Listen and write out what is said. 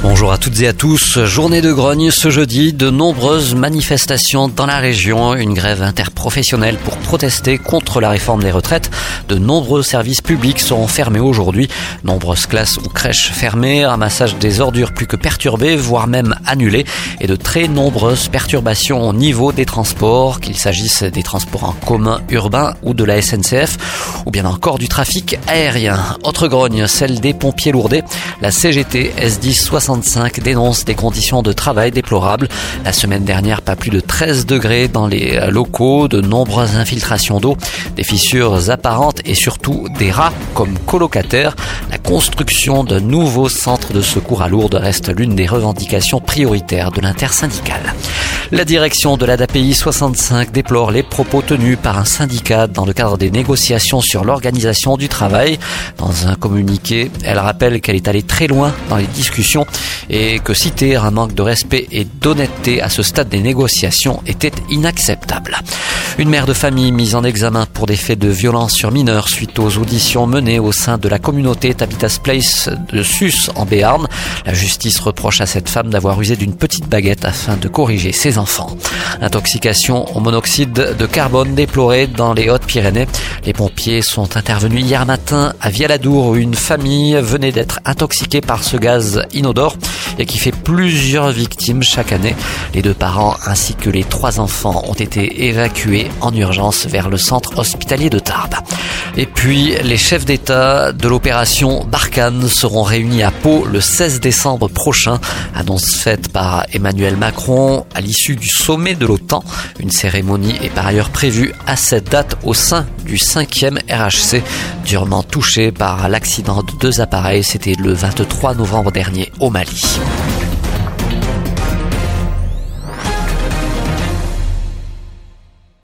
Bonjour à toutes et à tous. Journée de grogne ce jeudi, de nombreuses manifestations dans la région, une grève interprofessionnelle pour protester contre la réforme des retraites. De nombreux services publics seront fermés aujourd'hui. Nombreuses classes ou crèches fermées, ramassage des ordures plus que perturbé, voire même annulé, et de très nombreuses perturbations au niveau des transports, qu'il s'agisse des transports en commun urbains ou de la SNCF, ou bien encore du trafic aérien. Autre grogne, celle des pompiers lourdés. La CGT S10 60 65 dénonce des conditions de travail déplorables. La semaine dernière, pas plus de 13 degrés dans les locaux, de nombreuses infiltrations d'eau, des fissures apparentes et surtout des rats comme colocataires. La construction d'un nouveau centre de secours à Lourdes reste l'une des revendications prioritaires de l'intersyndicale. La direction de l'ADAPI 65 déplore les propos tenus par un syndicat dans le cadre des négociations sur l'organisation du travail. Dans un communiqué, elle rappelle qu'elle est allée très loin dans les discussions et que citer un manque de respect et d'honnêteté à ce stade des négociations était inacceptable. Une mère de famille mise en examen pour des faits de violence sur mineurs suite aux auditions menées au sein de la communauté Tabitas Place de Sus en Béarn. La justice reproche à cette femme d'avoir usé d'une petite baguette afin de corriger ses enfants. Intoxication au monoxyde de carbone déplorée dans les Hautes-Pyrénées. Les pompiers sont intervenus hier matin à Vialadour où une famille venait d'être intoxiquée par ce gaz inodore et qui fait plusieurs victimes chaque année. Les deux parents ainsi que les trois enfants ont été évacués en urgence vers le centre hospitalier de Tarbes. Et puis, les chefs d'État de l'opération Barkhane seront réunis à Pau le 16 décembre prochain, annonce faite par Emmanuel Macron à l'issue du sommet de l'OTAN. Une cérémonie est par ailleurs prévue à cette date au sein du 5e RHC, durement touché par l'accident de deux appareils. C'était le 23 novembre dernier au Mali.